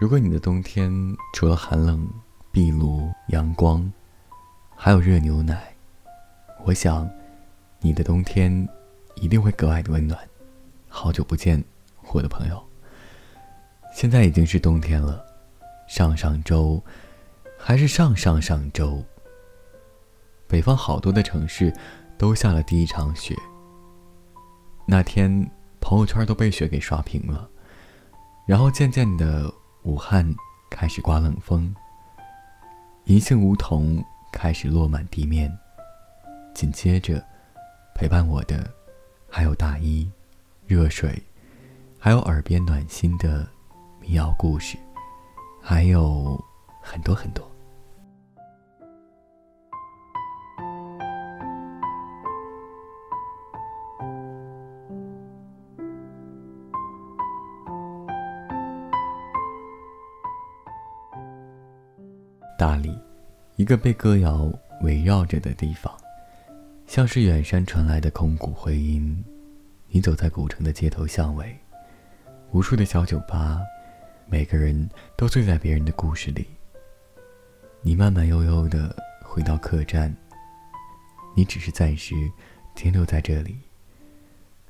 如果你的冬天除了寒冷、壁炉、阳光，还有热牛奶，我想，你的冬天一定会格外的温暖。好久不见，我的朋友。现在已经是冬天了，上上周，还是上上上周，北方好多的城市都下了第一场雪。那天朋友圈都被雪给刷屏了，然后渐渐的。武汉开始刮冷风，银杏梧桐开始落满地面。紧接着，陪伴我的还有大衣、热水，还有耳边暖心的民谣故事，还有很多很多。大理，一个被歌谣围绕着的地方，像是远山传来的空谷回音。你走在古城的街头巷尾，无数的小酒吧，每个人都醉在别人的故事里。你慢慢悠悠的回到客栈，你只是暂时停留在这里，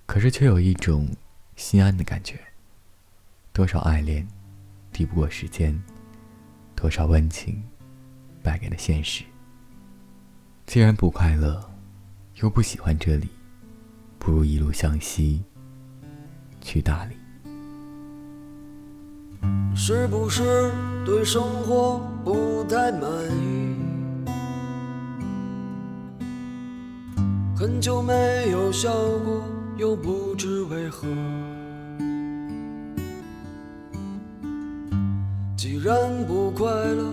可是却有一种心安的感觉。多少爱恋，抵不过时间；多少温情。败给了现实。既然不快乐，又不喜欢这里，不如一路向西，去大理。是不是对生活不太满意？很久没有笑过，又不知为何。既然不快乐。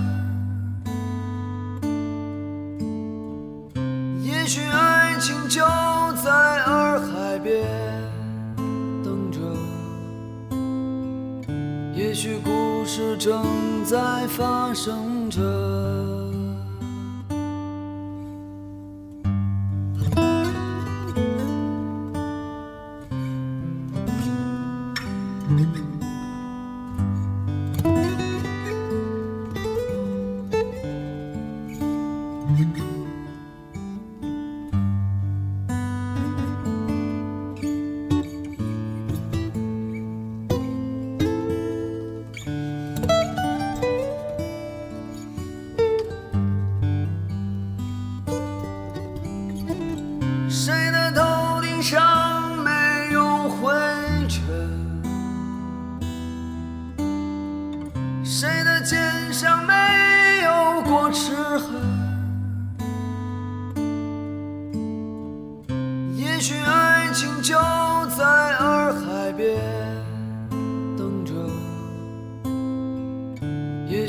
正在发生着。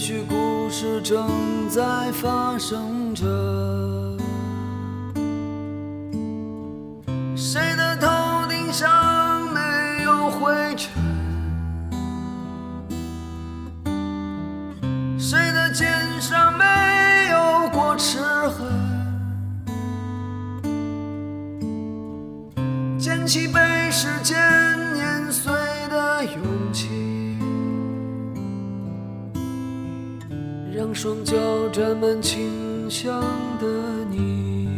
也许故事正在发生着。谁的头顶上没有灰尘？谁的肩上没有过齿痕？捡起被时间双脚沾满清香的你。